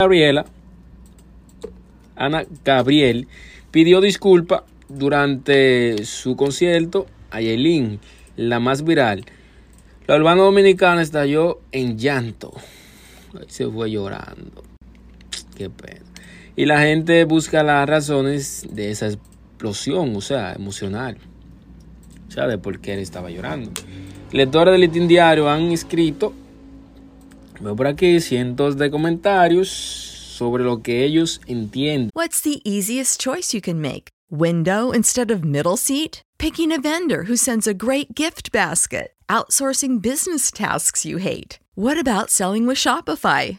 Gabriela, Ana Gabriel, pidió disculpa durante su concierto a Yailin, la más viral. La urbana dominicana estalló en llanto. Se fue llorando. Qué pena. Y la gente busca las razones de esa explosión, o sea, emocional. O sea, de por qué él estaba llorando. Lectores del Litín Diario han escrito Veo por aquí cientos de comentarios sobre lo que ellos entienden. What's the easiest choice you can make? Window instead of middle seat? Picking a vendor who sends a great gift basket? Outsourcing business tasks you hate? What about selling with Shopify?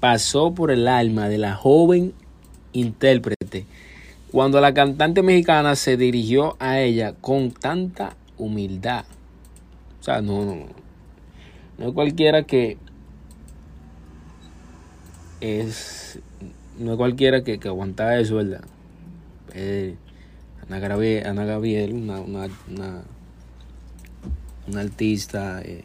Pasó por el alma de la joven intérprete cuando la cantante mexicana se dirigió a ella con tanta humildad. O sea, no, no, no. Es cualquiera que es. No es cualquiera que, que aguanta eso, ¿verdad? Ana, Gabriel, Ana Gabriel, una, una, una, una artista. Eh,